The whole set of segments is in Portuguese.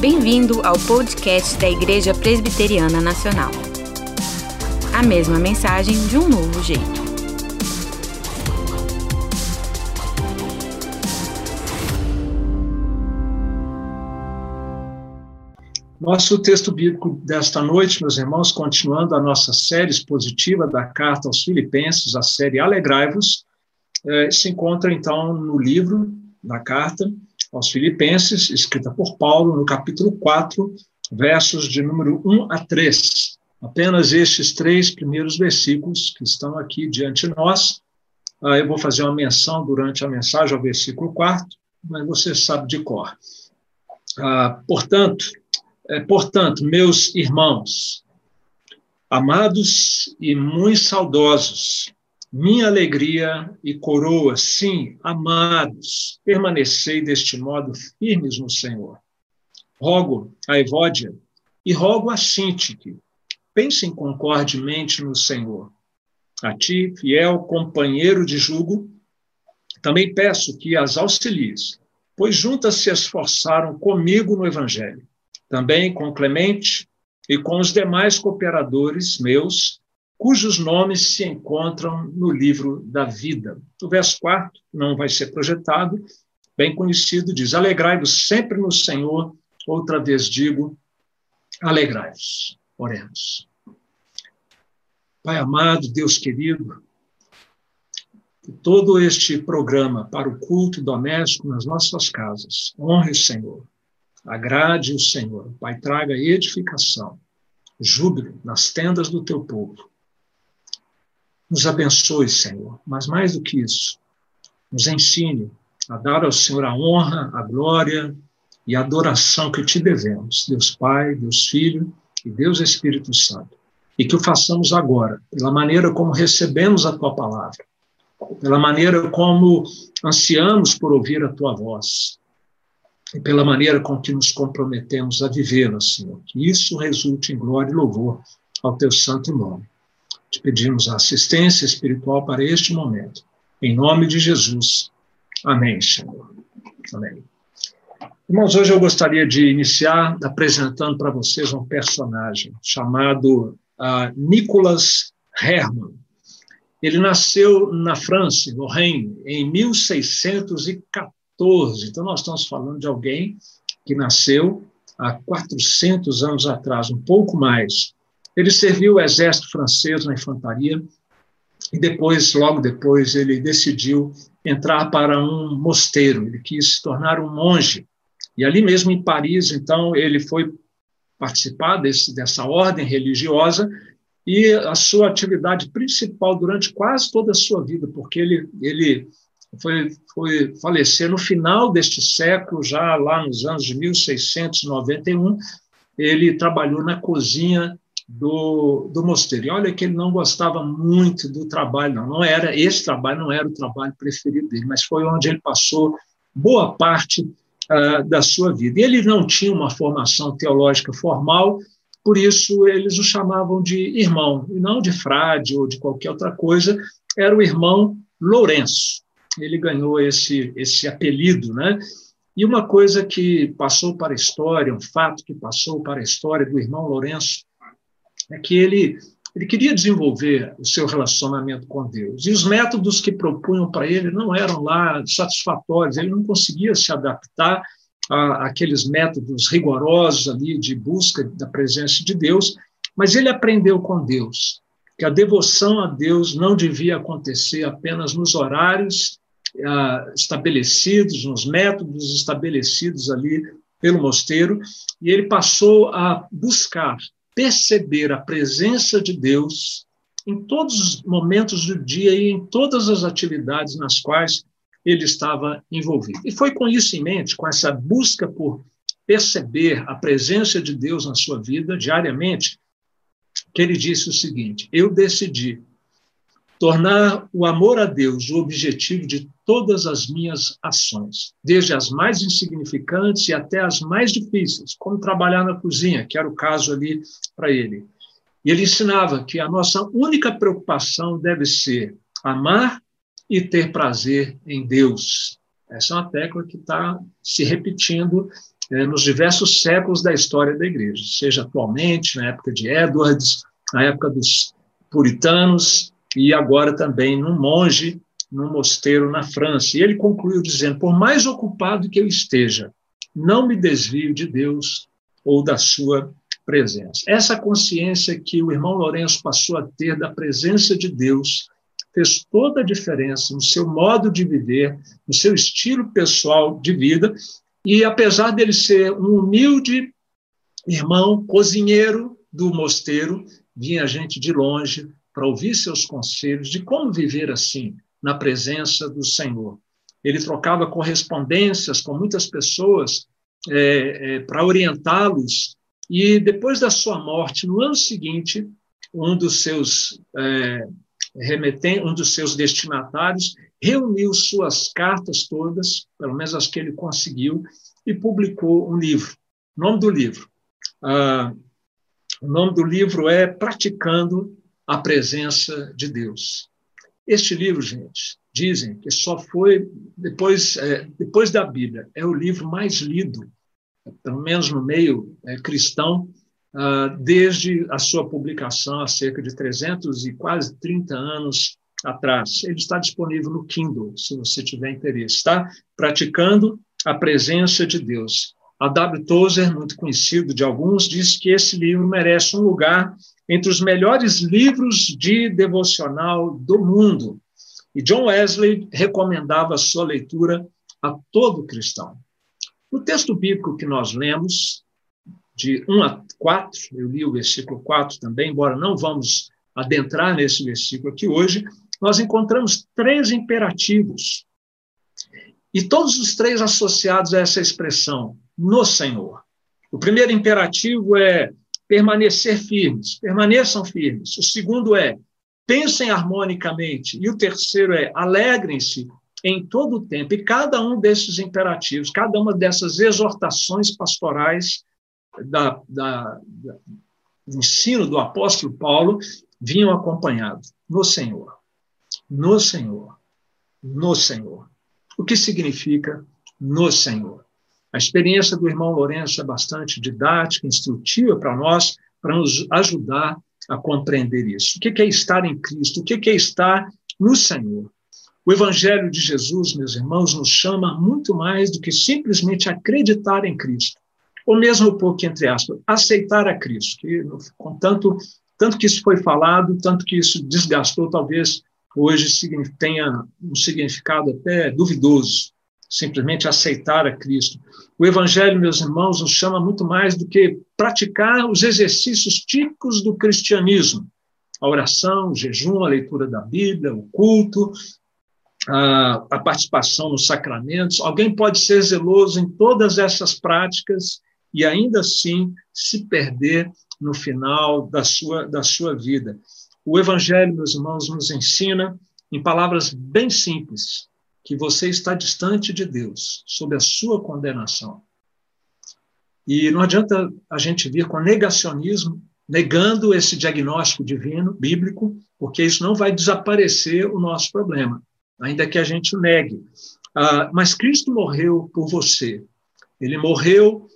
Bem-vindo ao podcast da Igreja Presbiteriana Nacional. A mesma mensagem de um novo jeito. Nosso texto bíblico desta noite, meus irmãos, continuando a nossa série expositiva da carta aos Filipenses, a série Alegrai-vos, eh, se encontra então no livro, na carta, aos Filipenses, escrita por Paulo, no capítulo 4, versos de número 1 a 3. Apenas estes três primeiros versículos que estão aqui diante de nós. Ah, eu vou fazer uma menção durante a mensagem ao versículo 4, mas você sabe de cor. Ah, portanto, é, portanto, meus irmãos, amados e muito saudosos, minha alegria e coroa, sim, amados, permanecei deste modo firmes no Senhor. Rogo a Evódia e rogo a Sintique, pensem concordemente no Senhor. A ti, fiel companheiro de jugo, também peço que as auxilies, pois juntas se esforçaram comigo no Evangelho. Também com Clemente e com os demais cooperadores meus, cujos nomes se encontram no livro da vida. O verso 4 não vai ser projetado, bem conhecido, diz: Alegrai-vos sempre no Senhor. Outra vez digo: alegrai-vos. Oremos. Pai amado, Deus querido, todo este programa para o culto doméstico nas nossas casas, honre o Senhor, agrade o Senhor, Pai, traga edificação, júbilo nas tendas do teu povo nos abençoe, Senhor, mas mais do que isso, nos ensine a dar ao Senhor a honra, a glória e a adoração que te devemos, Deus Pai, Deus Filho e Deus Espírito Santo. E que o façamos agora, pela maneira como recebemos a tua palavra, pela maneira como ansiamos por ouvir a tua voz, e pela maneira com que nos comprometemos a vivê-la, Senhor. Que isso resulte em glória e louvor ao teu santo nome. Te pedimos assistência espiritual para este momento. Em nome de Jesus. Amém, Senhor. Amém. Irmãos, hoje eu gostaria de iniciar apresentando para vocês um personagem chamado uh, Nicolas Hermann. Ele nasceu na França, no Reino, em 1614. Então, nós estamos falando de alguém que nasceu há 400 anos atrás, um pouco mais. Ele serviu o exército francês na infantaria e depois, logo depois, ele decidiu entrar para um mosteiro. Ele quis se tornar um monge. E ali mesmo em Paris, então, ele foi participar desse, dessa ordem religiosa e a sua atividade principal durante quase toda a sua vida, porque ele, ele foi, foi falecer no final deste século, já lá nos anos de 1691, ele trabalhou na cozinha do, do mosteiro. E olha que ele não gostava muito do trabalho, não. não era Esse trabalho não era o trabalho preferido dele, mas foi onde ele passou boa parte uh, da sua vida. E ele não tinha uma formação teológica formal, por isso eles o chamavam de irmão, e não de frade ou de qualquer outra coisa, era o irmão Lourenço. Ele ganhou esse, esse apelido, né? E uma coisa que passou para a história, um fato que passou para a história do irmão Lourenço, é que ele, ele queria desenvolver o seu relacionamento com Deus. E os métodos que propunham para ele não eram lá satisfatórios, ele não conseguia se adaptar a, aqueles métodos rigorosos ali de busca da presença de Deus, mas ele aprendeu com Deus que a devoção a Deus não devia acontecer apenas nos horários ah, estabelecidos, nos métodos estabelecidos ali pelo mosteiro, e ele passou a buscar perceber a presença de Deus em todos os momentos do dia e em todas as atividades nas quais ele estava envolvido. E foi com isso em mente, com essa busca por perceber a presença de Deus na sua vida diariamente, que ele disse o seguinte: Eu decidi tornar o amor a Deus o objetivo de todas as minhas ações, desde as mais insignificantes e até as mais difíceis, como trabalhar na cozinha, que era o caso ali para ele. E ele ensinava que a nossa única preocupação deve ser amar e ter prazer em Deus. Essa é uma tecla que está se repetindo é, nos diversos séculos da história da igreja, seja atualmente, na época de Edwards, na época dos puritanos e agora também num monge num mosteiro na França. E ele concluiu dizendo: Por mais ocupado que eu esteja, não me desvio de Deus ou da sua presença. Essa consciência que o irmão Lourenço passou a ter da presença de Deus fez toda a diferença no seu modo de viver, no seu estilo pessoal de vida. E apesar dele ser um humilde irmão cozinheiro do mosteiro, vinha gente de longe para ouvir seus conselhos de como viver assim, na presença do Senhor. Ele trocava correspondências com muitas pessoas é, é, para orientá-los, e depois da sua morte, no ano seguinte, um dos seus é, remeten um dos seus destinatários reuniu suas cartas todas, pelo menos as que ele conseguiu, e publicou um livro. O nome do livro. Ah, o nome do livro é Praticando a Presença de Deus. Este livro, gente, dizem que só foi, depois, é, depois da Bíblia, é o livro mais lido, pelo menos no meio é, cristão, uh, desde a sua publicação há cerca de 300 e quase 30 anos atrás. Ele está disponível no Kindle, se você tiver interesse. Está praticando a presença de Deus. A W. Tozer, muito conhecido de alguns, diz que esse livro merece um lugar entre os melhores livros de devocional do mundo. E John Wesley recomendava sua leitura a todo cristão. No texto bíblico que nós lemos, de 1 a 4, eu li o versículo 4 também, embora não vamos adentrar nesse versículo aqui hoje, nós encontramos três imperativos. E todos os três associados a essa expressão, no Senhor. O primeiro imperativo é permanecer firmes, permaneçam firmes. O segundo é pensem harmonicamente. E o terceiro é alegrem-se em todo o tempo. E cada um desses imperativos, cada uma dessas exortações pastorais da, da, da, do ensino do apóstolo Paulo vinham acompanhados no Senhor. No Senhor. No Senhor. O que significa no Senhor? A experiência do irmão Lourenço é bastante didática, instrutiva para nós, para nos ajudar a compreender isso. O que é estar em Cristo? O que é estar no Senhor? O Evangelho de Jesus, meus irmãos, nos chama muito mais do que simplesmente acreditar em Cristo, ou mesmo um pouco entre aspas, aceitar a Cristo, que com tanto, tanto que isso foi falado, tanto que isso desgastou, talvez hoje tenha um significado até duvidoso simplesmente aceitar a Cristo. O Evangelho, meus irmãos, nos chama muito mais do que praticar os exercícios típicos do cristianismo: a oração, o jejum, a leitura da Bíblia, o culto, a, a participação nos sacramentos. Alguém pode ser zeloso em todas essas práticas e ainda assim se perder no final da sua, da sua vida. O Evangelho, meus irmãos, nos ensina, em palavras bem simples, que você está distante de Deus, sob a sua condenação. E não adianta a gente vir com negacionismo, negando esse diagnóstico divino, bíblico, porque isso não vai desaparecer o nosso problema, ainda que a gente negue. Ah, mas Cristo morreu por você. Ele morreu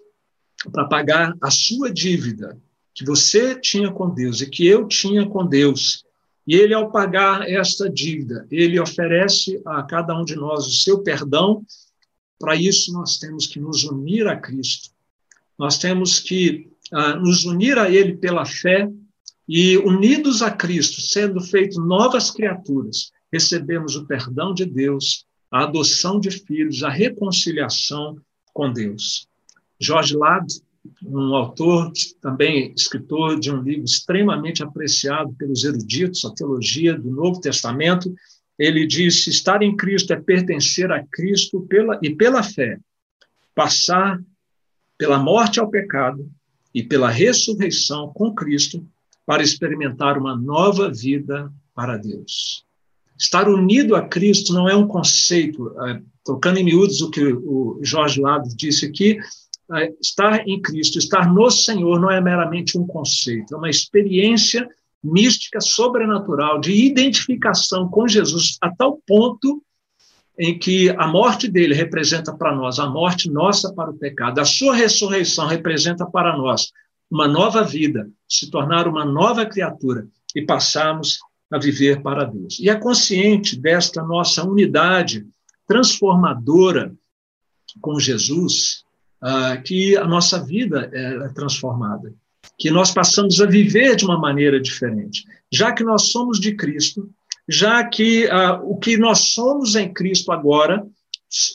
para pagar a sua dívida que você tinha com Deus e que eu tinha com Deus. E ele, ao pagar esta dívida, ele oferece a cada um de nós o seu perdão. Para isso, nós temos que nos unir a Cristo. Nós temos que uh, nos unir a Ele pela fé e, unidos a Cristo, sendo feitos novas criaturas, recebemos o perdão de Deus, a adoção de filhos, a reconciliação com Deus. Jorge Lad, um autor, também escritor de um livro extremamente apreciado pelos eruditos, a teologia do Novo Testamento, ele disse: estar em Cristo é pertencer a Cristo pela, e pela fé, passar pela morte ao pecado e pela ressurreição com Cristo para experimentar uma nova vida para Deus. Estar unido a Cristo não é um conceito, é, tocando em miúdos o que o Jorge Lado disse aqui, estar em Cristo, estar no Senhor, não é meramente um conceito, é uma experiência mística, sobrenatural, de identificação com Jesus, a tal ponto em que a morte dele representa para nós a morte nossa para o pecado, a sua ressurreição representa para nós uma nova vida, se tornar uma nova criatura e passarmos a viver para Deus. E é consciente desta nossa unidade transformadora com Jesus uh, que a nossa vida é transformada, que nós passamos a viver de uma maneira diferente. Já que nós somos de Cristo, já que uh, o que nós somos em Cristo agora,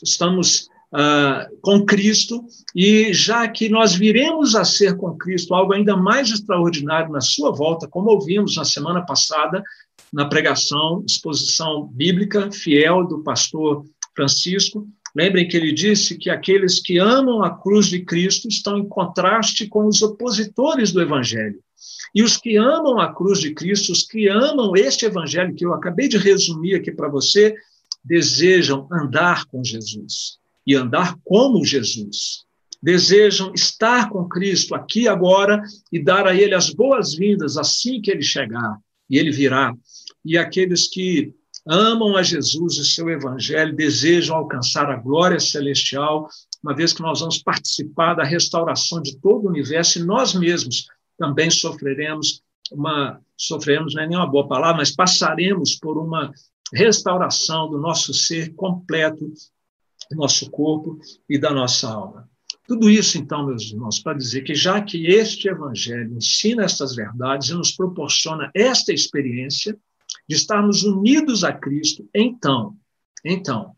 estamos uh, com Cristo, e já que nós viremos a ser com Cristo algo ainda mais extraordinário na sua volta, como ouvimos na semana passada, na pregação, exposição bíblica fiel do pastor Francisco. Lembrem que ele disse que aqueles que amam a cruz de Cristo estão em contraste com os opositores do Evangelho. E os que amam a cruz de Cristo, os que amam este evangelho que eu acabei de resumir aqui para você, desejam andar com Jesus e andar como Jesus. Desejam estar com Cristo aqui agora e dar a ele as boas-vindas assim que ele chegar, e ele virá. E aqueles que amam a Jesus e seu evangelho, desejam alcançar a glória celestial, uma vez que nós vamos participar da restauração de todo o universo e nós mesmos também sofreremos uma sofremos não é nenhuma boa palavra, mas passaremos por uma restauração do nosso ser completo, do nosso corpo e da nossa alma. Tudo isso, então, meus irmãos, para dizer que já que este evangelho ensina estas verdades e nos proporciona esta experiência de estarmos unidos a Cristo, então, então,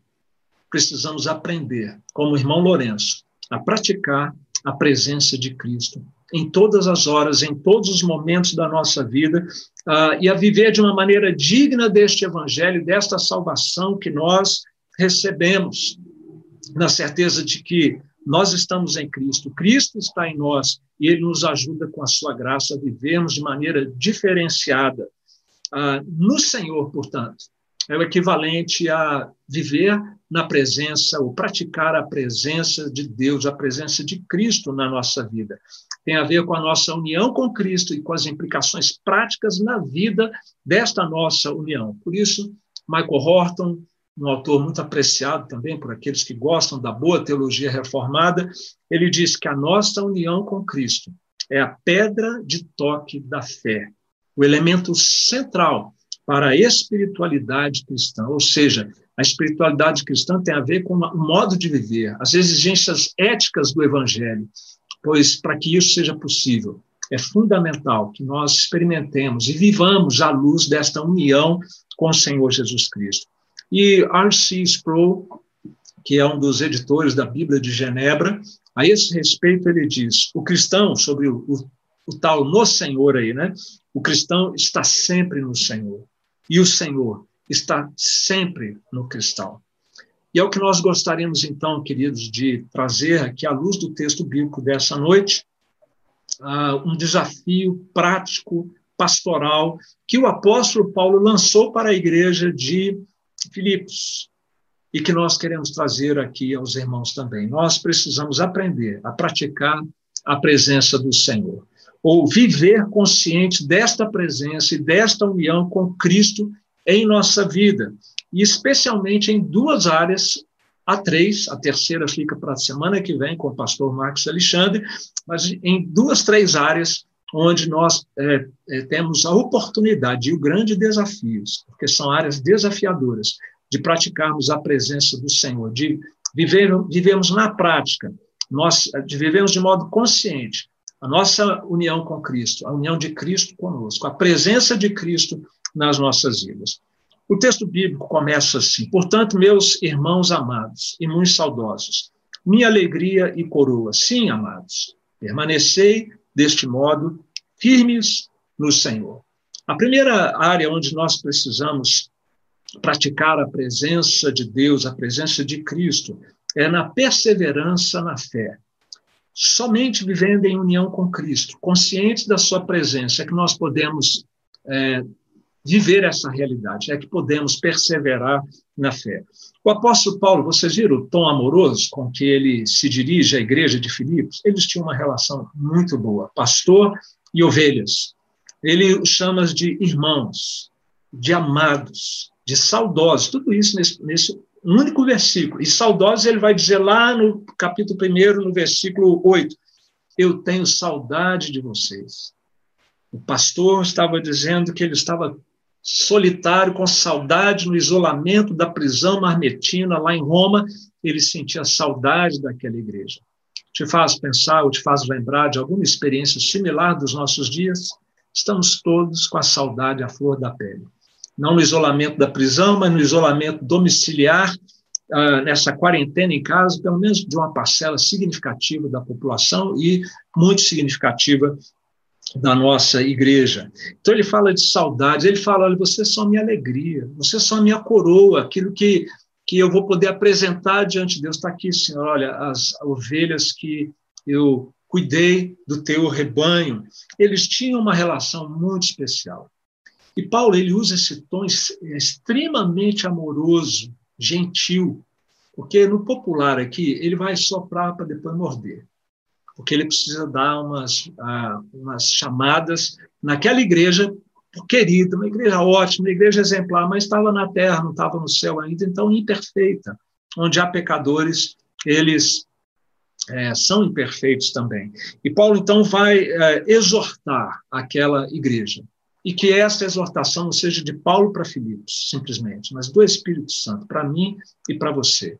precisamos aprender, como o irmão Lourenço, a praticar a presença de Cristo em todas as horas, em todos os momentos da nossa vida, uh, e a viver de uma maneira digna deste evangelho, desta salvação que nós recebemos, na certeza de que nós estamos em Cristo, Cristo está em nós, e Ele nos ajuda com a sua graça a vivermos de maneira diferenciada uh, no Senhor, portanto. É o equivalente a viver na presença, ou praticar a presença de Deus, a presença de Cristo na nossa vida tem a ver com a nossa união com Cristo e com as implicações práticas na vida desta nossa união. Por isso, Michael Horton, um autor muito apreciado também por aqueles que gostam da boa teologia reformada, ele diz que a nossa união com Cristo é a pedra de toque da fé, o elemento central para a espiritualidade cristã, ou seja, a espiritualidade cristã tem a ver com o modo de viver, as exigências éticas do evangelho, pois para que isso seja possível, é fundamental que nós experimentemos e vivamos à luz desta união com o Senhor Jesus Cristo. E R.C. Sproul, que é um dos editores da Bíblia de Genebra, a esse respeito ele diz: o cristão, sobre o, o, tal no Senhor aí, né? O cristão está sempre no Senhor. E o Senhor está sempre no cristão. E é o que nós gostaríamos, então, queridos, de trazer aqui à luz do texto bíblico dessa noite, uh, um desafio prático, pastoral, que o apóstolo Paulo lançou para a igreja de Filipos e que nós queremos trazer aqui aos irmãos também. Nós precisamos aprender a praticar a presença do Senhor, ou viver consciente desta presença e desta união com Cristo em nossa vida e especialmente em duas áreas, a três, a terceira fica para a semana que vem com o pastor Marcos Alexandre, mas em duas, três áreas onde nós é, é, temos a oportunidade e o grande desafio, porque são áreas desafiadoras, de praticarmos a presença do Senhor, de viver, vivemos na prática, nós vivemos de modo consciente a nossa união com Cristo, a união de Cristo conosco, a presença de Cristo nas nossas vidas. O texto bíblico começa assim: Portanto, meus irmãos amados e muito saudosos, minha alegria e coroa, sim, amados, permanecei deste modo firmes no Senhor. A primeira área onde nós precisamos praticar a presença de Deus, a presença de Cristo, é na perseverança na fé. Somente vivendo em união com Cristo, conscientes da Sua presença, é que nós podemos é, viver essa realidade, é que podemos perseverar na fé. O apóstolo Paulo, vocês viram o tom amoroso com que ele se dirige à igreja de Filipos? Eles tinham uma relação muito boa, pastor e ovelhas. Ele os chama de irmãos, de amados, de saudosos, tudo isso nesse, nesse Um único versículo. E saudosos ele vai dizer lá no capítulo 1, no versículo 8: Eu tenho saudade de vocês. O pastor estava dizendo que ele estava solitário, com saudade no isolamento da prisão marmetina lá em Roma, ele sentia saudade daquela igreja. Te faz pensar ou te faz lembrar de alguma experiência similar dos nossos dias? Estamos todos com a saudade à flor da pele. Não no isolamento da prisão, mas no isolamento domiciliar, uh, nessa quarentena em casa, pelo menos de uma parcela significativa da população e muito significativa da nossa igreja. Então ele fala de saudades, ele fala, olha, vocês são minha alegria, vocês são minha coroa, aquilo que, que eu vou poder apresentar diante de Deus. Está aqui, Senhor, olha, as ovelhas que eu cuidei do teu rebanho. Eles tinham uma relação muito especial. E Paulo, ele usa esse tom extremamente amoroso, gentil, porque no popular aqui, ele vai soprar para depois morder porque ele precisa dar umas, umas chamadas naquela igreja querida, uma igreja ótima, uma igreja exemplar, mas estava na terra, não estava no céu ainda, então imperfeita, onde há pecadores, eles é, são imperfeitos também. E Paulo, então, vai é, exortar aquela igreja. E que essa exortação não seja de Paulo para Filipos, simplesmente, mas do Espírito Santo, para mim e para você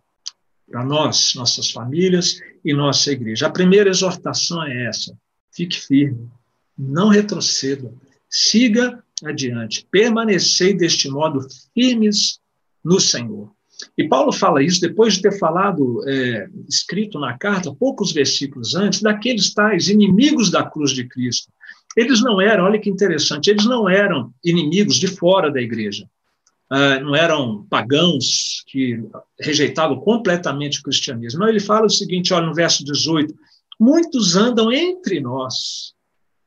para nós, nossas famílias e nossa igreja. A primeira exortação é essa: fique firme, não retroceda, siga adiante, permanecei deste modo firmes no Senhor. E Paulo fala isso depois de ter falado, é, escrito na carta, poucos versículos antes, daqueles tais inimigos da cruz de Cristo. Eles não eram, olha que interessante, eles não eram inimigos de fora da igreja. Ah, não eram pagãos que rejeitavam completamente o cristianismo. Não, ele fala o seguinte, olha, no verso 18, muitos andam entre nós,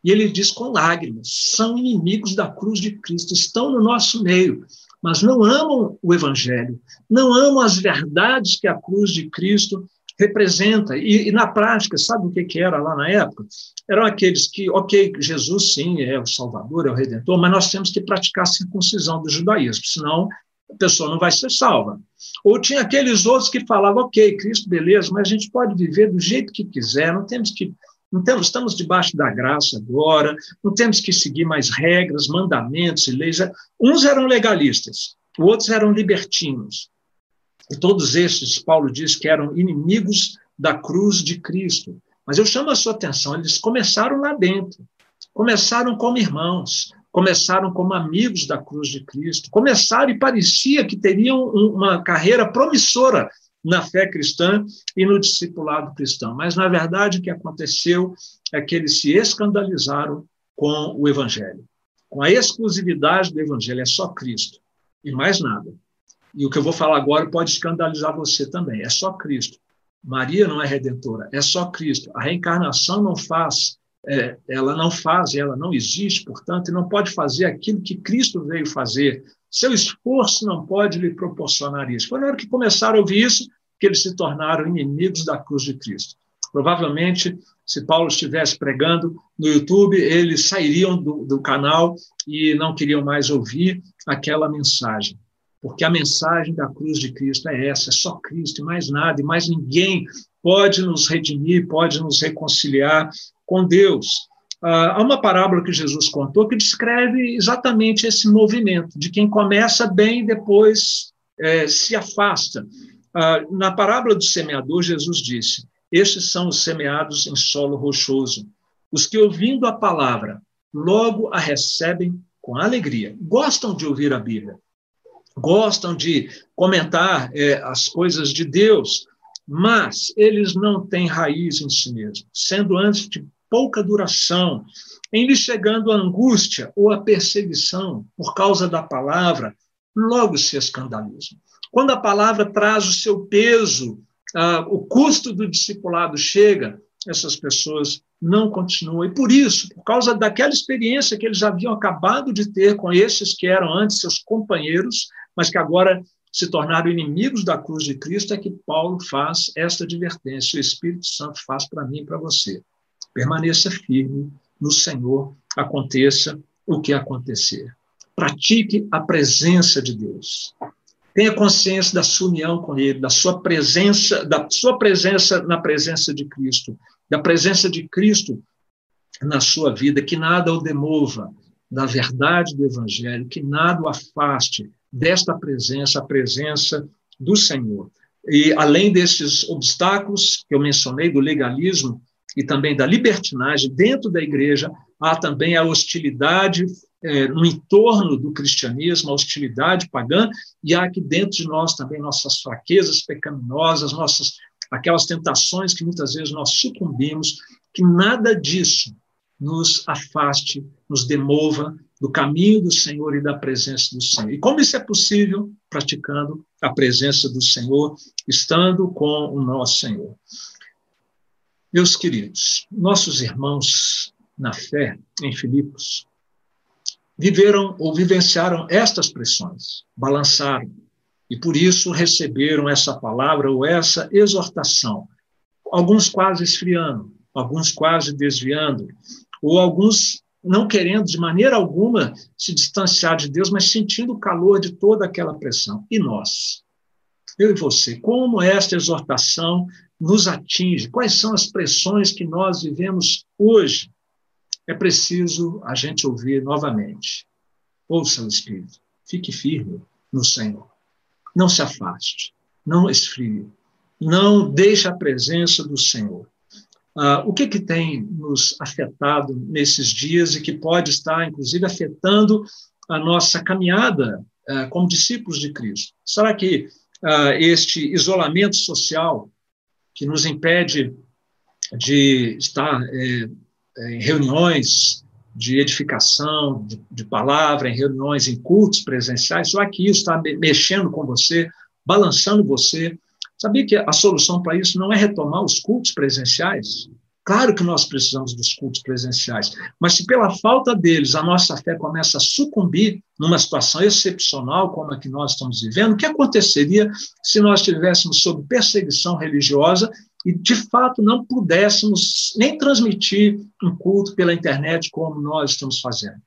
e ele diz com lágrimas, são inimigos da cruz de Cristo, estão no nosso meio, mas não amam o evangelho, não amam as verdades que a cruz de Cristo representa. E, e, na prática, sabe o que, que era lá na época? Eram aqueles que, ok, Jesus sim é o Salvador, é o Redentor, mas nós temos que praticar a circuncisão do judaísmo, senão a pessoa não vai ser salva. Ou tinha aqueles outros que falavam, ok, Cristo, beleza, mas a gente pode viver do jeito que quiser, não temos que. Não temos, estamos debaixo da graça agora, não temos que seguir mais regras, mandamentos e leis. Uns eram legalistas, outros eram libertinos. E todos esses, Paulo diz que eram inimigos da cruz de Cristo. Mas eu chamo a sua atenção, eles começaram lá dentro. Começaram como irmãos, começaram como amigos da cruz de Cristo, começaram e parecia que teriam uma carreira promissora na fé cristã e no discipulado cristão. Mas, na verdade, o que aconteceu é que eles se escandalizaram com o Evangelho, com a exclusividade do Evangelho, é só Cristo e mais nada. E o que eu vou falar agora pode escandalizar você também. É só Cristo. Maria não é redentora, é só Cristo. A reencarnação não faz, é, ela não faz, ela não existe, portanto, e não pode fazer aquilo que Cristo veio fazer. Seu esforço não pode lhe proporcionar isso. Foi na hora que começaram a ouvir isso que eles se tornaram inimigos da cruz de Cristo. Provavelmente, se Paulo estivesse pregando no YouTube, eles sairiam do, do canal e não queriam mais ouvir aquela mensagem porque a mensagem da cruz de Cristo é essa, é só Cristo e mais nada, e mais ninguém pode nos redimir, pode nos reconciliar com Deus. Ah, há uma parábola que Jesus contou que descreve exatamente esse movimento, de quem começa bem e depois é, se afasta. Ah, na parábola do semeador, Jesus disse: Estes são os semeados em solo rochoso, os que, ouvindo a palavra, logo a recebem com alegria, gostam de ouvir a Bíblia, gostam de comentar é, as coisas de Deus, mas eles não têm raiz em si mesmos, sendo antes de pouca duração, em lhe chegando a angústia ou a perseguição por causa da palavra, logo se escandalizam. Quando a palavra traz o seu peso, ah, o custo do discipulado chega, essas pessoas não continuam. E por isso, por causa daquela experiência que eles haviam acabado de ter com esses que eram antes seus companheiros, mas que agora se tornaram inimigos da cruz de Cristo, é que Paulo faz esta advertência, o Espírito Santo faz para mim e para você. Permaneça firme no Senhor, aconteça o que acontecer. Pratique a presença de Deus. Tenha consciência da sua união com Ele, da sua presença, da sua presença na presença de Cristo, da presença de Cristo na sua vida, que nada o demova da verdade do Evangelho, que nada o afaste desta presença, a presença do Senhor. E além desses obstáculos que eu mencionei, do legalismo e também da libertinagem dentro da igreja, há também a hostilidade é, no entorno do cristianismo, a hostilidade pagã, e há aqui dentro de nós também nossas fraquezas pecaminosas, nossas aquelas tentações que muitas vezes nós sucumbimos, que nada disso nos afaste, nos demova do caminho do Senhor e da presença do Senhor. E como isso é possível? Praticando a presença do Senhor, estando com o nosso Senhor. Meus queridos, nossos irmãos na fé, em Filipos, viveram ou vivenciaram estas pressões, balançaram, e por isso receberam essa palavra ou essa exortação. Alguns quase esfriando, alguns quase desviando, ou alguns não querendo de maneira alguma se distanciar de Deus, mas sentindo o calor de toda aquela pressão. E nós? Eu e você, como esta exortação nos atinge? Quais são as pressões que nós vivemos hoje? É preciso a gente ouvir novamente. Ouça o Espírito, fique firme no Senhor. Não se afaste, não esfrie, não deixe a presença do Senhor. Uh, o que, que tem nos afetado nesses dias e que pode estar, inclusive, afetando a nossa caminhada uh, como discípulos de Cristo? Será que uh, este isolamento social que nos impede de estar eh, em reuniões de edificação, de, de, palavra, em reuniões, em cultos presenciais, será que isso está mexendo com você, balançando você, Sabia que a solução para isso não é retomar os cultos presenciais? Claro que nós precisamos dos cultos presenciais, mas se pela falta deles a nossa fé começa a sucumbir numa situação excepcional como a que nós estamos vivendo, o que aconteceria se nós estivéssemos sob perseguição religiosa e de fato não pudéssemos nem transmitir um culto pela internet como nós estamos fazendo?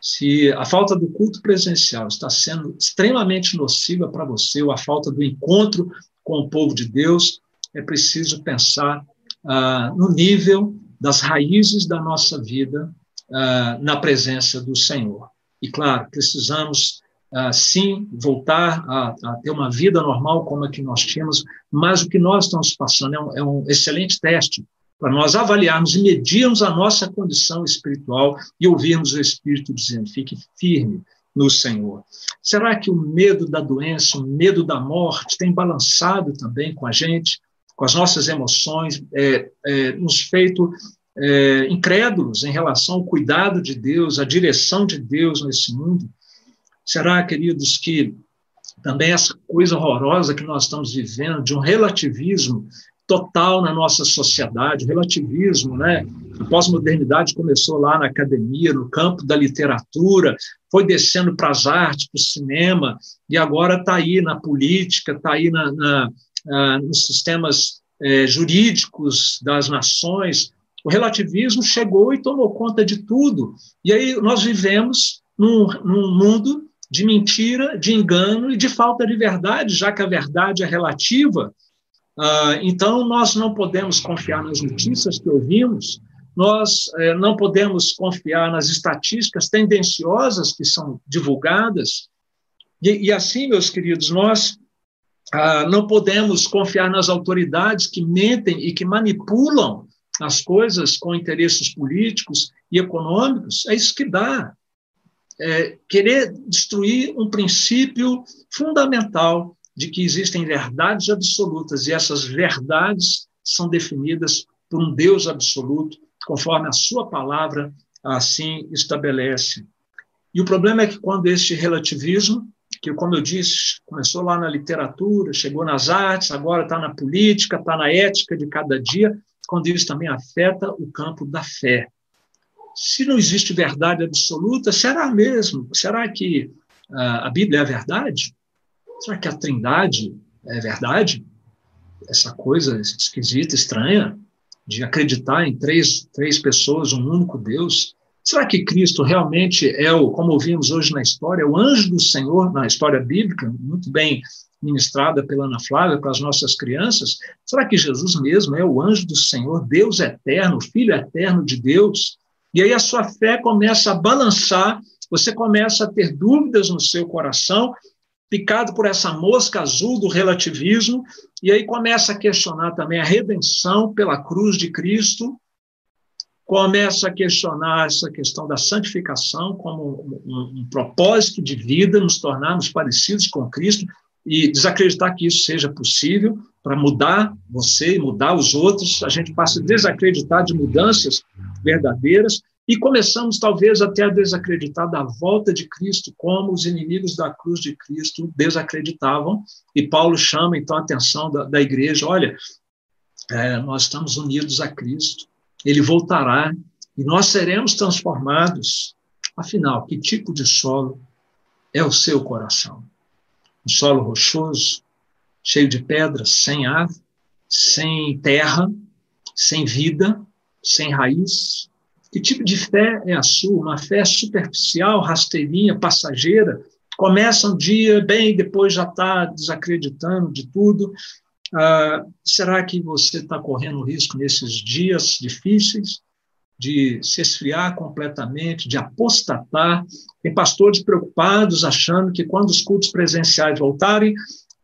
se a falta do culto presencial está sendo extremamente nociva para você, ou a falta do encontro com o povo de Deus, é preciso pensar ah, no nível das raízes da nossa vida ah, na presença do Senhor. E, claro, precisamos, ah, sim, voltar a, a, ter uma vida normal como a que nós tínhamos, mas o que nós estamos passando é um, é um excelente teste para nós avaliarmos e medirmos a nossa condição espiritual e ouvirmos o Espírito dizendo: fique firme, no Senhor. Será que o medo da doença, o medo da morte tem balançado também com a gente, com as nossas emoções, é, é, nos feito é, incrédulos em relação ao cuidado de Deus, à direção de Deus nesse mundo? Será, queridos, que também essa coisa horrorosa que nós estamos vivendo, de um relativismo total na nossa sociedade, relativismo, né? A pós-modernidade começou lá na academia, no campo da literatura, foi descendo para as artes, para o cinema, e agora está aí na política, está aí na, na, na, nos sistemas é, jurídicos das nações. O relativismo chegou e tomou conta de tudo. E aí nós vivemos num, num mundo de mentira, de engano e de falta de verdade, já que a verdade é relativa. Ah, então, nós não podemos confiar nas notícias que ouvimos, nós eh, não podemos confiar nas estatísticas tendenciosas que são divulgadas, e, e assim, meus queridos, nós ah, não podemos confiar nas autoridades que mentem e que manipulam as coisas com interesses políticos e econômicos. É isso que dá. É, querer destruir um princípio fundamental de que existem verdades absolutas e essas verdades são definidas por um Deus absoluto conforme a sua palavra assim estabelece. E o problema é que quando este relativismo, que como eu disse, começou lá na literatura, chegou nas artes, agora está na política, está na ética de cada dia, quando isso também afeta o campo da fé. Se não existe verdade absoluta, será mesmo? Será que uh, a Bíblia é a verdade? Será que a Trindade é verdade? Essa coisa esquisita, estranha? de acreditar em três, três pessoas, um único Deus? Será que Cristo realmente é o, como ouvimos hoje na história, o anjo do Senhor, na história bíblica, muito bem ministrada pela Ana Flávia para as nossas crianças? Será que Jesus mesmo é o anjo do Senhor, Deus eterno, Filho eterno de Deus? E aí a sua fé começa a balançar, você começa a ter dúvidas no seu coração, picado por essa mosca azul do relativismo, e aí começa a questionar também a redenção pela cruz de Cristo, começa a questionar essa questão da santificação como um, um, propósito de vida, nos tornarmos parecidos com Cristo e desacreditar que isso seja possível para mudar você e mudar os outros. A gente passa a desacreditar de mudanças verdadeiras e começamos talvez até a desacreditar da volta de Cristo, como os inimigos da cruz de Cristo desacreditavam. E Paulo chama então a atenção da, da igreja: olha, é, nós estamos unidos a Cristo ele voltará e nós seremos transformados. Afinal, que tipo de solo é o seu coração? Um solo rochoso, cheio de pedras, sem ar, sem terra, sem vida, sem raiz? Que tipo de fé é a sua? Uma fé superficial, rasteirinha, passageira? Começa um dia bem, depois já está desacreditando de tudo, ah, será que você está correndo risco nesses dias difíceis de se esfriar completamente, de apostatar? Tem pastores preocupados, achando que quando os cultos presenciais voltarem,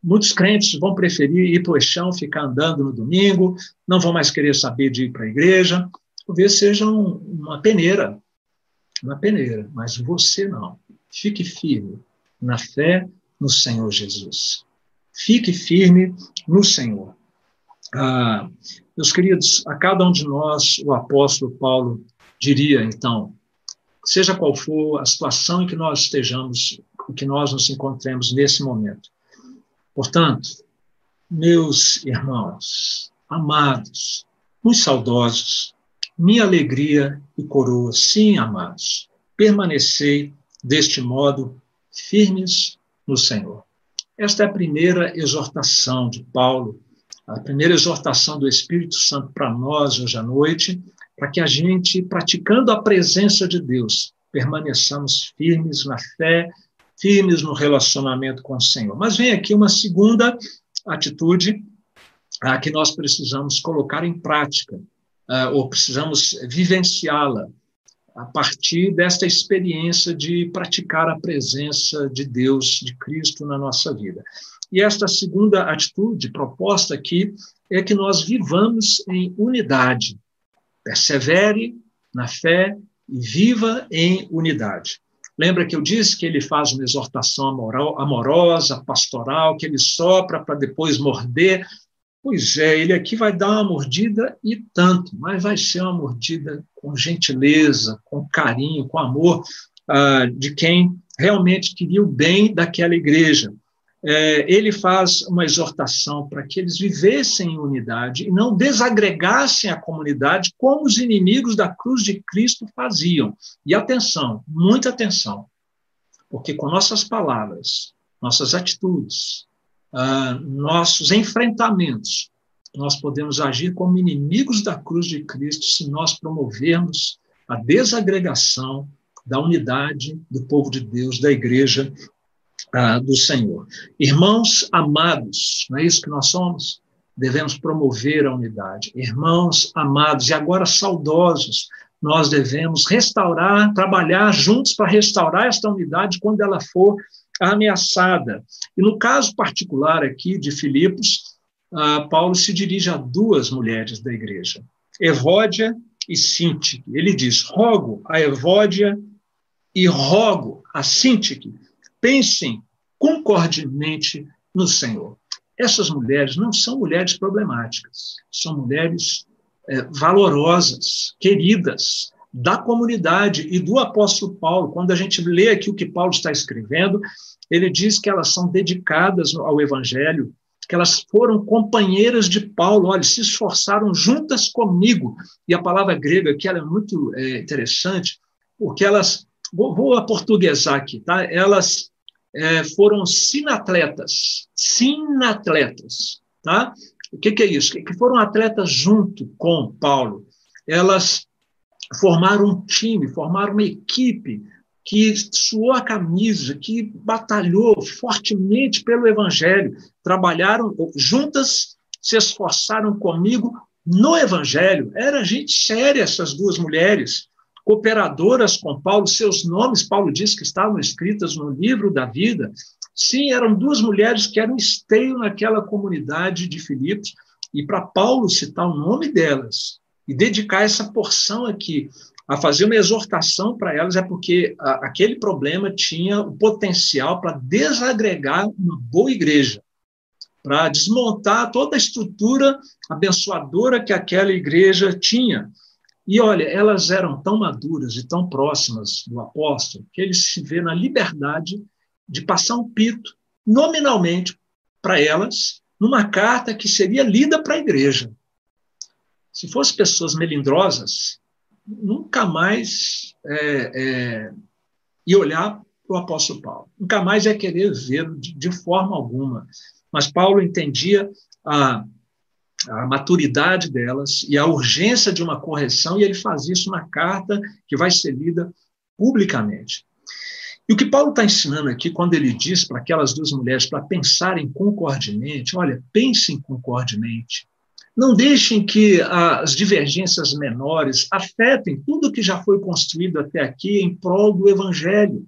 muitos crentes vão preferir ir para o chão, ficar andando no domingo, não vão mais querer saber de ir para a igreja. Talvez seja um, uma peneira, uma peneira, mas você não. Fique firme na fé no Senhor Jesus. Fique firme no Senhor. Ah, meus queridos, a cada um de nós, o apóstolo Paulo diria, então, seja qual for a situação em que nós estejamos, em que nós nos encontremos nesse momento. Portanto, meus irmãos, amados, muito saudosos, minha alegria e coroa, sim, amados, permanecei deste modo firmes no Senhor. Esta é a primeira exortação de Paulo, a primeira exortação do Espírito Santo para nós hoje à noite, para que a gente, praticando a presença de Deus, permaneçamos firmes na fé, firmes no relacionamento com o Senhor. Mas vem aqui uma segunda atitude a que nós precisamos colocar em prática, uh, ou precisamos vivenciá-la a partir desta experiência de praticar a presença de Deus, de Cristo na nossa vida. E esta segunda atitude proposta aqui é que nós vivamos em unidade. Persevere na fé e viva em unidade. Lembra que eu disse que ele faz uma exortação amorosa, pastoral, que ele sopra para depois morder Pois é, ele aqui vai dar uma mordida e tanto, mas vai ser uma mordida com gentileza, com carinho, com amor ah, de quem realmente queria o bem daquela igreja. É, ele faz uma exortação para que eles vivessem em unidade e não desagregassem a comunidade como os inimigos da cruz de Cristo faziam. E atenção, muita atenção, porque com nossas palavras, nossas atitudes, uh, nossos enfrentamentos, nós podemos agir como inimigos da cruz de Cristo se nós promovermos a desagregação da unidade do povo de Deus, da igreja uh, do Senhor. Irmãos amados, não é isso que nós somos? Devemos promover a unidade. Irmãos amados e agora saudosos, nós devemos restaurar, trabalhar juntos para restaurar esta unidade quando ela for ameaçada. E no caso particular aqui de Filipos, uh, Paulo se dirige a duas mulheres da igreja, Evódia e Sintique. Ele diz: rogo a Evódia e rogo a Sintique, pensem concordemente no Senhor. Essas mulheres não são mulheres problemáticas, são mulheres é, valorosas, queridas, da comunidade e do apóstolo Paulo. Quando a gente lê aqui o que Paulo está escrevendo, ele diz que elas são dedicadas ao evangelho, que elas foram companheiras de Paulo, olha, se esforçaram juntas comigo. E a palavra grega aqui ela é muito é, interessante, porque elas, vou, vou aportuguesar aqui, tá? Elas é, foram sinatletas, sinatletas, tá? O que, que é isso? Que foram atletas junto com Paulo. Elas formaram um time, formaram uma equipe que suou a camisa, que batalhou fortemente pelo Evangelho, trabalharam juntas, se esforçaram comigo no Evangelho. Era gente séria, essas duas mulheres, cooperadoras com Paulo, seus nomes, Paulo diz que estavam escritas no livro da vida. Sim, eram duas mulheres que eram esteio naquela comunidade de Filipos, e para Paulo citar o nome delas e dedicar essa porção aqui a fazer uma exortação para elas é porque a, aquele problema tinha o potencial para desagregar uma boa igreja, para desmontar toda a estrutura abençoadora que aquela igreja tinha. E olha, elas eram tão maduras e tão próximas do apóstolo que ele se vê na liberdade de passar um pito, nominalmente, para elas, numa carta que seria lida para a igreja. Se fossem pessoas melindrosas, nunca mais é, é, ia olhar para o apóstolo Paulo, nunca mais ia querer vê-lo de, de, forma alguma. Mas Paulo entendia a, a maturidade delas e a urgência de uma correção, e ele faz isso na carta que vai ser lida publicamente. E o que Paulo está ensinando aqui, quando ele diz para aquelas duas mulheres para pensarem concordemente, olha, pensem concordemente, não deixem que as divergências menores afetem tudo que já foi construído até aqui em prol do Evangelho.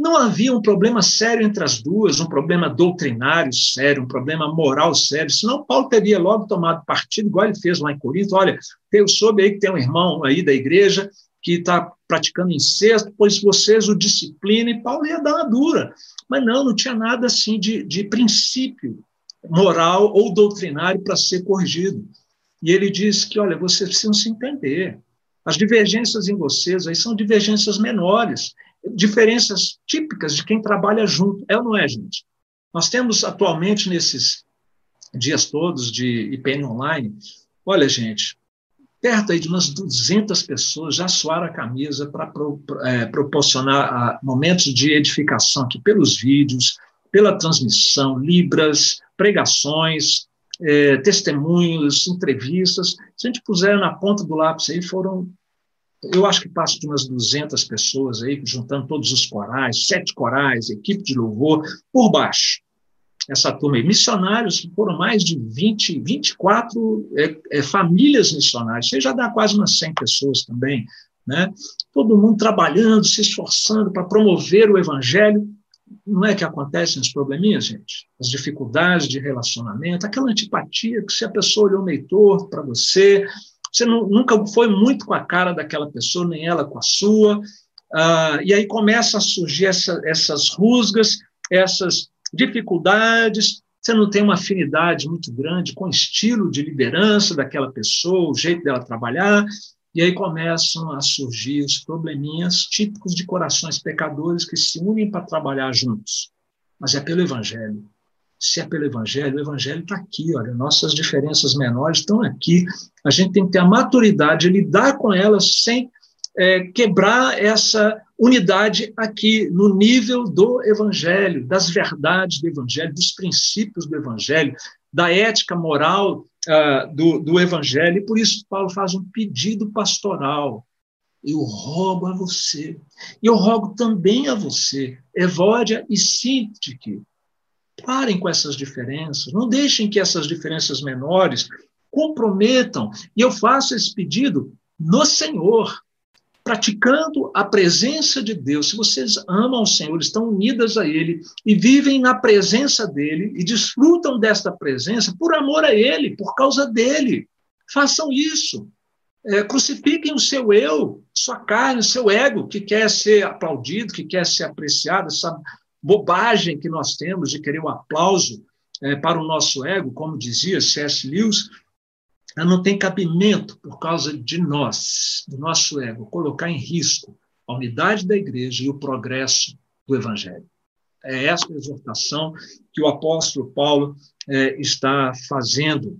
Não havia um problema sério entre as duas, um problema doutrinário sério, um problema moral sério, senão Paulo teria logo tomado partido, igual ele fez lá em Corinto. Olha, eu soube aí que tem um irmão aí da igreja que está praticando incesto, pois vocês o disciplinem, Paulo ia dar uma dura. Mas não, não tinha nada assim de, de princípio moral ou doutrinário para ser corrigido. E ele diz que, olha, vocês precisam se entender. As divergências em vocês aí são divergências menores, diferenças típicas de quem trabalha junto. É ou não é, gente? Nós temos atualmente, nesses dias todos de IPN online, olha, gente, perto aí de umas 200 pessoas já suaram a camisa para pro, é, proporcionar ah, momentos de edificação aqui pelos vídeos, pela transmissão, libras, pregações, é, testemunhos, entrevistas. Se a gente puser na ponta do lápis aí, foram, eu acho que passa de umas 200 pessoas aí, juntando todos os corais, sete corais, equipe de louvor, por baixo. Essa turma aí, missionários, foram mais de 20, 24 é, é, famílias missionárias, isso já dá quase umas 100 pessoas também, né? Todo mundo trabalhando, se esforçando para promover o evangelho não é que acontecem os probleminhas, gente? As dificuldades de relacionamento, aquela antipatia que se a pessoa olhou meio torto para você, você não, nunca foi muito com a cara daquela pessoa, nem ela com a sua, ah, e aí começa a surgir essa, essas rusgas, essas dificuldades, você não tem uma afinidade muito grande com o estilo de liderança daquela pessoa, o jeito dela trabalhar, e aí começam a surgir os probleminhas típicos de corações pecadores que se unem para trabalhar juntos. Mas é pelo Evangelho. Se é pelo Evangelho, o Evangelho está aqui, olha, nossas diferenças menores estão aqui. A gente tem que ter a maturidade de lidar com elas sem é, quebrar essa unidade aqui, no nível do Evangelho, das verdades do Evangelho, dos princípios do Evangelho, da ética moral uh, do, do Evangelho, e por isso Paulo faz um pedido pastoral. Eu rogo a você, eu rogo também a você, Evódia e Sintique, parem com essas diferenças, não deixem que essas diferenças menores comprometam, e eu faço esse pedido no Senhor, praticando a presença de Deus, se vocês amam o Senhor, estão unidas a Ele e vivem na presença dEle e desfrutam desta presença por amor a Ele, por causa dEle, façam isso. É, crucifiquem o seu eu, sua carne, o seu ego, que quer ser aplaudido, que quer ser apreciado, essa bobagem que nós temos de querer o um aplauso é, para o nosso ego, como dizia C.S. Lewis, não tem cabimento por causa de nós, do nosso ego, colocar em risco a unidade da igreja e o progresso do evangelho. É essa exortação que o apóstolo Paulo é, está fazendo.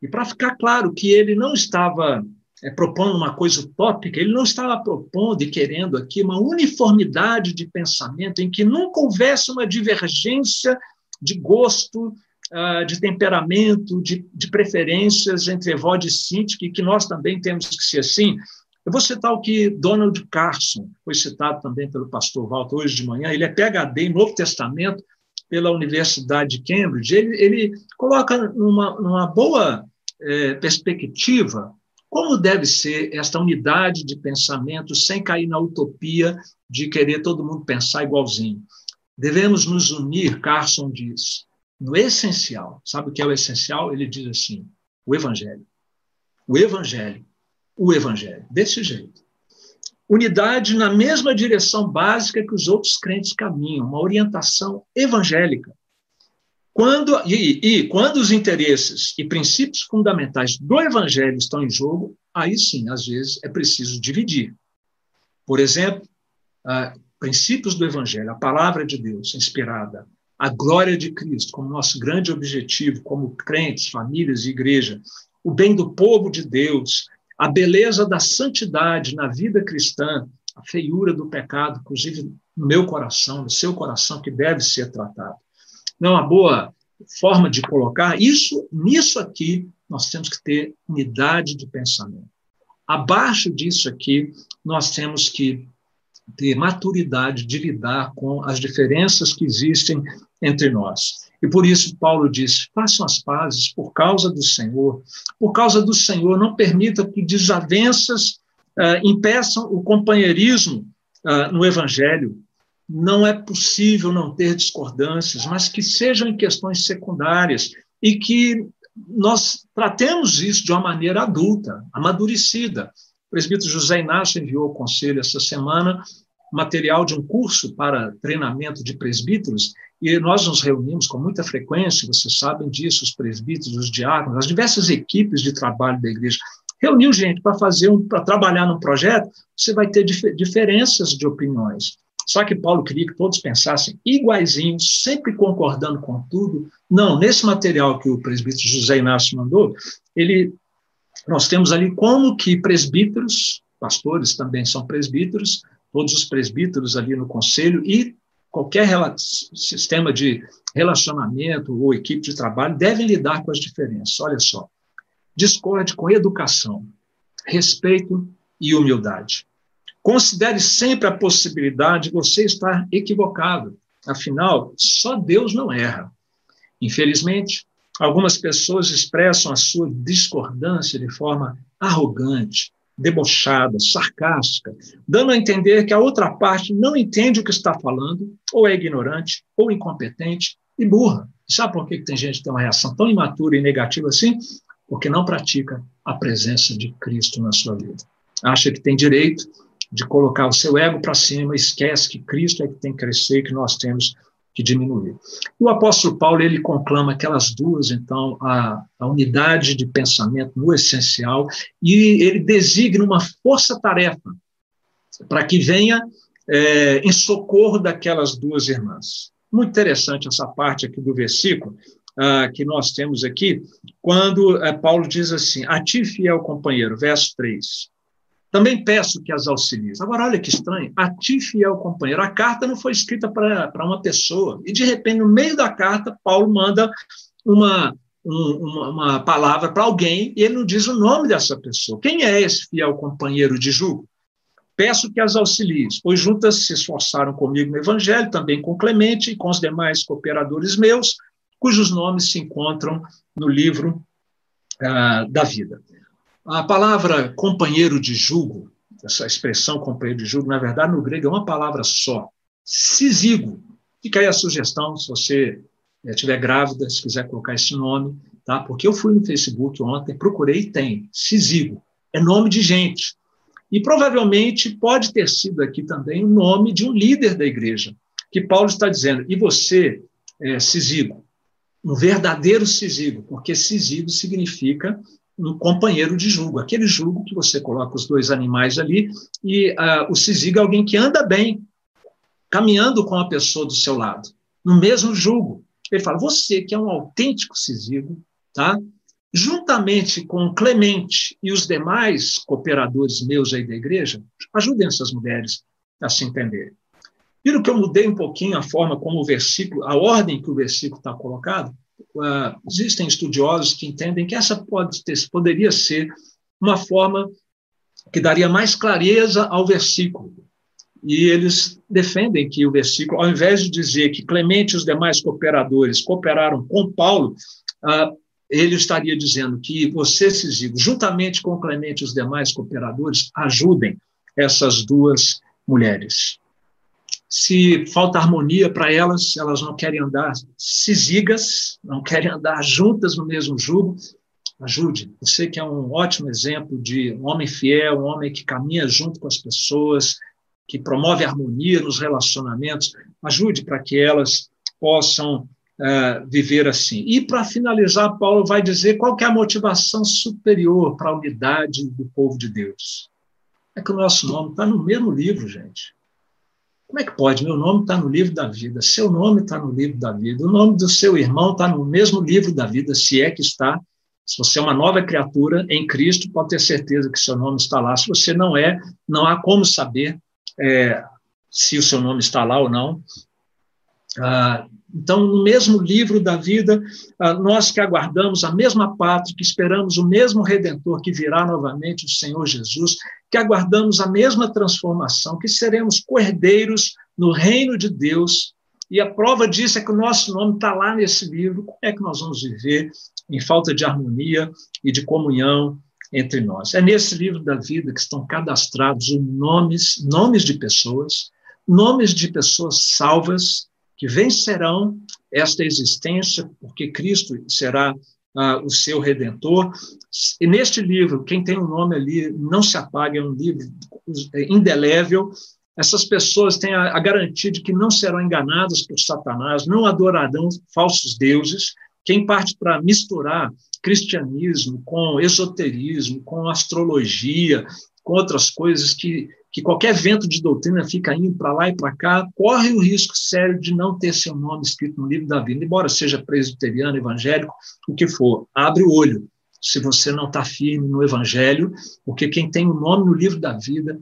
E para ficar claro que ele não estava é, propondo uma coisa utópica, ele não estava propondo e querendo aqui uma uniformidade de pensamento em que nunca houvesse uma divergência de gosto, uh, de temperamento, de, de, preferências entre Evode e Sinti, que nós também temos que ser assim. Eu vou citar o que Donald Carson, foi citado também pelo pastor Walter hoje de manhã, ele é PhD em Novo Testamento pela Universidade de Cambridge. Ele, ele coloca numa, numa boa é, perspectiva como deve ser esta unidade de pensamento sem cair na utopia de querer todo mundo pensar igualzinho. Devemos nos unir, Carson diz, no essencial. Sabe o que é o essencial? Ele diz assim: o Evangelho. O Evangelho. O Evangelho. Desse jeito. Unidade na mesma direção básica que os outros crentes caminham, uma orientação evangélica. Quando, e, e, quando os interesses e princípios fundamentais do Evangelho estão em jogo, aí sim, às vezes, é preciso dividir. Por exemplo, ah, princípios do Evangelho, a palavra de Deus inspirada, a glória de Cristo como nosso grande objetivo, como crentes, famílias e igreja, o bem do povo de Deus, a beleza da santidade na vida cristã, a feiura do pecado, inclusive no meu coração, no seu coração, que deve ser tratado não é uma boa forma de colocar. Isso, nisso aqui, nós temos que ter unidade de pensamento. Abaixo disso aqui, nós temos que ter maturidade de lidar com as diferenças que existem entre nós. E por isso Paulo diz: façam as pazes por causa do Senhor. Por causa do Senhor, não permita que desavenças uh, impeçam o companheirismo uh, no Evangelho não é possível não ter discordâncias, mas que sejam em questões secundárias e que nós tratemos isso de uma maneira adulta, amadurecida. O presbítero José Inácio enviou ao conselho essa semana material de um curso para treinamento de presbíteros e nós nos reunimos com muita frequência, vocês sabem disso, os presbíteros, os diáconos, as diversas equipes de trabalho da igreja. Reuniu gente para fazer um, para trabalhar num projeto, você vai ter dif diferenças de opiniões. Só que Paulo queria que todos pensassem iguaizinhos, sempre concordando com tudo. Não, nesse material que o presbítero José Inácio mandou, ele, nós temos ali como que presbíteros, pastores também são presbíteros, todos os presbíteros ali no conselho e qualquer sistema de relacionamento ou equipe de trabalho devem lidar com as diferenças. Olha só, discorde com educação, respeito e humildade. Considere sempre a possibilidade de você estar equivocado. Afinal, só Deus não erra. Infelizmente, algumas pessoas expressam a sua discordância de forma arrogante, debochada, sarcástica, dando a entender que a outra parte não entende o que está falando, ou é ignorante, ou incompetente e burra. Sabe por que tem gente que tem uma reação tão imatura e negativa assim? Porque não pratica a presença de Cristo na sua vida. Acha que tem direito de colocar o seu ego para cima, esquece que Cristo é que tem que crescer e que nós temos que diminuir. O apóstolo Paulo ele conclama aquelas duas, então, a, a unidade de pensamento no essencial, e ele designa uma força-tarefa para que venha é, em socorro daquelas duas irmãs. Muito interessante essa parte aqui do versículo ah, que nós temos aqui, quando é, Paulo diz assim: A ti, fiel companheiro, verso 3, também peço que as auxilies. Agora, olha que estranho. A ti, fiel companheiro. A carta não foi escrita para uma pessoa. E, de repente, no meio da carta, Paulo manda uma, um, uma, palavra para alguém e ele não diz o nome dessa pessoa. Quem é esse fiel companheiro de julgo? Peço que as auxilies, pois juntas se esforçaram comigo no Evangelho, também com Clemente e com os demais cooperadores meus, cujos nomes se encontram no livro ah, da vida. A palavra companheiro de jugo, essa expressão companheiro de jugo, na verdade, no grego é uma palavra só, sisigo. Fica aí a sugestão, se você estiver grávida, se quiser colocar esse nome, tá? Porque eu fui no Facebook ontem, procurei e tem, sisigo. É nome de gente. E provavelmente pode ter sido aqui também o nome de um líder da igreja, que Paulo está dizendo, e você, é, Sisigo, um verdadeiro Sisigo, porque Sisigo significa um companheiro de julgo, aquele julgo que você coloca os dois animais ali, e uh, o sisigo é alguém que anda bem, caminhando com a pessoa do seu lado, no mesmo julgo. Ele fala, você que é um autêntico sisigo, tá? juntamente com Clemente e os demais cooperadores meus aí da igreja, ajudem essas mulheres a se entenderem. Viram que eu mudei um pouquinho a forma como o versículo, a ordem que o versículo está colocado? Uh, existem estudiosos que entendem que essa pode ter, poderia ser uma forma que daria mais clareza ao versículo. E eles defendem que o versículo, ao invés de dizer que Clemente e os demais cooperadores cooperaram com Paulo, ah, ele estaria dizendo que você, Sigigo, juntamente com Clemente e os demais cooperadores, ajudem essas duas mulheres. Se falta harmonia para elas, elas não querem andar sisigas, não querem andar juntas no mesmo jugo, ajude. Você que é um ótimo exemplo de um homem fiel, um homem que caminha junto com as pessoas, que promove harmonia nos relacionamentos, ajude para que elas possam uh, viver assim. E para finalizar, Paulo vai dizer qual é a motivação superior para a unidade do povo de Deus. É que o nosso nome está no mesmo livro, gente. Como é que pode? Meu nome está no livro da vida, seu nome está no livro da vida, o nome do seu irmão está no mesmo livro da vida, se é que está. Se você é uma nova criatura em Cristo, pode ter certeza que seu nome está lá. Se você não é, não há como saber é, se o seu nome está lá ou não. Ah, então, no mesmo livro da vida, ah, nós que aguardamos a mesma pátria, que esperamos o mesmo redentor que virá novamente, o Senhor Jesus, que aguardamos a mesma transformação, que seremos cordeiros no reino de Deus. E a prova disso é que o nosso nome está lá nesse livro. Como é que nós vamos viver em falta de harmonia e de comunhão entre nós? É nesse livro da vida que estão cadastrados nomes, nomes de pessoas, nomes de pessoas salvas que vencerão esta existência, porque Cristo será ah, o seu redentor. E neste livro, quem tem o um nome ali não se apaga, é um livro indelével. Essas pessoas têm a, a garantia de que não serão enganadas por Satanás, não adorarão falsos deuses. Quem parte para misturar cristianismo com esoterismo, com astrologia, com outras coisas que que qualquer vento de doutrina fica indo para lá e para cá, corre o risco sério de não ter seu nome escrito no livro da vida, embora seja presbiteriano, evangélico, o que for. Abre o olho se você não está firme no evangelho, porque quem tem o nome no livro da vida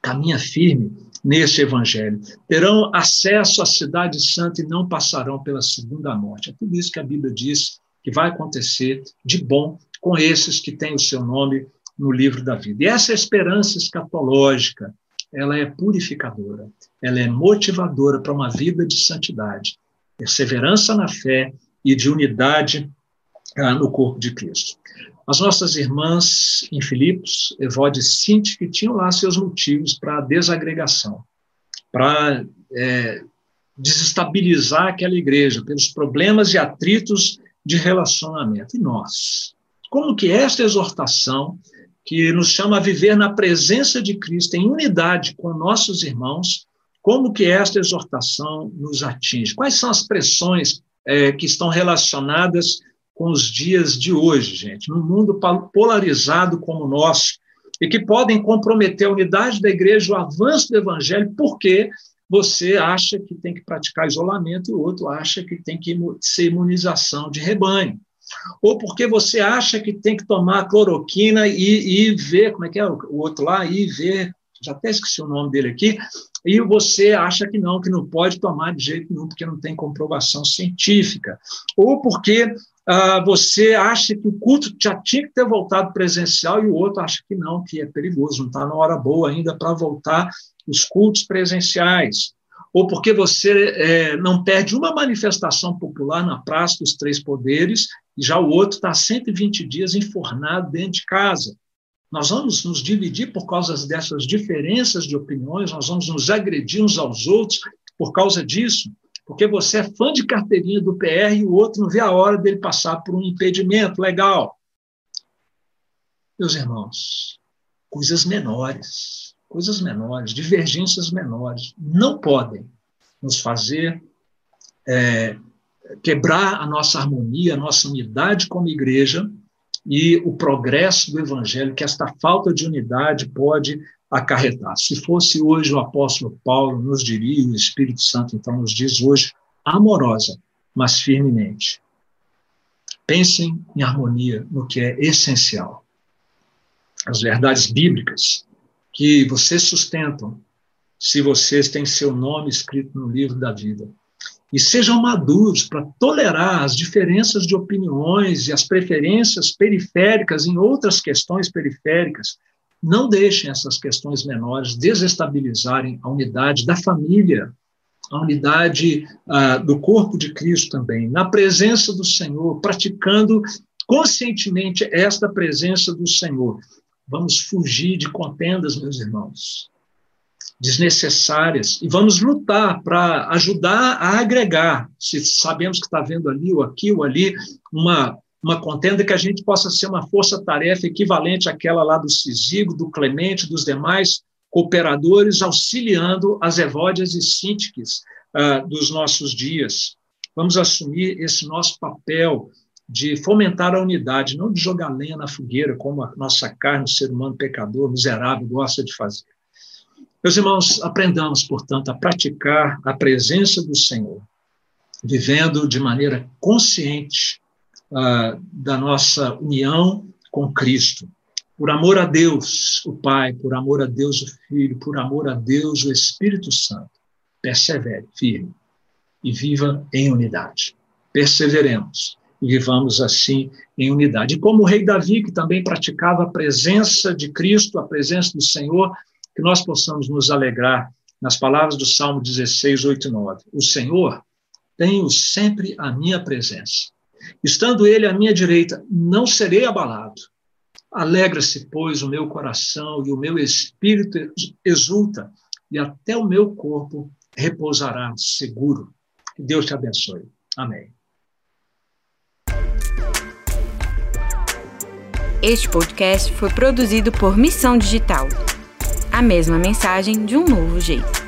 caminha firme nesse evangelho. Terão acesso à cidade santa e não passarão pela segunda morte. É tudo isso que a Bíblia diz que vai acontecer de bom com esses que têm o seu nome no livro da vida. E essa esperança escatológica, ela é purificadora, ela é motivadora para uma vida de santidade, perseverança na fé e de unidade ah, no corpo de Cristo. As nossas irmãs em Filipos, Evode e Cinti, que tinham lá seus motivos para desagregação, para é, desestabilizar aquela igreja pelos problemas e atritos de relacionamento. E nós? Como que esta exortação que nos chama a viver na presença de Cristo, em unidade com nossos irmãos, como que esta exortação nos atinge? Quais são as pressões é, que estão relacionadas com os dias de hoje, gente, num mundo polarizado como o nosso, e que podem comprometer a unidade da igreja, o avanço do evangelho, porque você acha que tem que praticar isolamento e o outro acha que tem que ser imunização de rebanho ou porque você acha que tem que tomar cloroquina e, e ver, como é que é o, outro lá, e ver, já até esqueci o nome dele aqui, e você acha que não, que não pode tomar de jeito nenhum, porque não tem comprovação científica, ou porque ah, você acha que o culto já tinha que ter voltado presencial e o outro acha que não, que é perigoso, não está na hora boa ainda para voltar os cultos presenciais. Ou porque você é, não perde uma manifestação popular na Praça dos Três Poderes, e já o outro está 120 dias enfornado dentro de casa. Nós vamos nos dividir por causa dessas diferenças de opiniões, nós vamos nos agredir uns aos outros por causa disso, porque você é fã de carteirinha do PR e o outro não vê a hora dele passar por um impedimento legal. Meus irmãos, coisas menores coisas menores, divergências menores, não podem nos fazer é, quebrar a nossa harmonia, a nossa unidade como igreja e o progresso do evangelho que esta falta de unidade pode acarretar. Se fosse hoje o apóstolo Paulo nos diria, o Espírito Santo então nos diz hoje, amorosa, mas firmemente. Pensem em harmonia no que é essencial. As verdades bíblicas que vocês sustentam se vocês têm seu nome escrito no livro da vida. E sejam maduros para tolerar as diferenças de opiniões e as preferências periféricas em outras questões periféricas, Não deixem essas questões menores desestabilizarem a unidade da família, a unidade ah, do corpo de Cristo também, na presença do Senhor, praticando conscientemente esta presença do Senhor. Vamos fugir de contendas, meus irmãos, desnecessárias, e vamos lutar para ajudar a agregar, se sabemos que está vendo ali ou aqui ou ali, uma, uma contenda que a gente possa ser uma força-tarefa equivalente àquela lá do Cisigo, do Clemente, dos demais cooperadores, auxiliando as evódias e síntiques uh, dos nossos dias. Vamos assumir esse nosso papel de fomentar a unidade, não de jogar lenha na fogueira, como a nossa carne, o ser humano pecador, miserável, gosta de fazer. Meus irmãos, aprendamos, portanto, a praticar a presença do Senhor, vivendo de maneira consciente uh, da nossa união com Cristo, por amor a Deus, o Pai, por amor a Deus, o Filho, por amor a Deus, o Espírito Santo. Persevere, firme, e viva em unidade. Perseveremos e vivamos assim em unidade. E como o rei Davi, que também praticava a presença de Cristo, a presença do Senhor, que nós possamos nos alegrar nas palavras do Salmo 16, 8 e 9. O Senhor tem sempre a minha presença. Estando ele à minha direita, não serei abalado. Alegra-se, pois, o meu coração e o meu espírito exulta, e até o meu corpo repousará seguro. Que Deus te abençoe. Amém. Este podcast foi produzido por Missão Digital. A mesma mensagem de um novo jeito.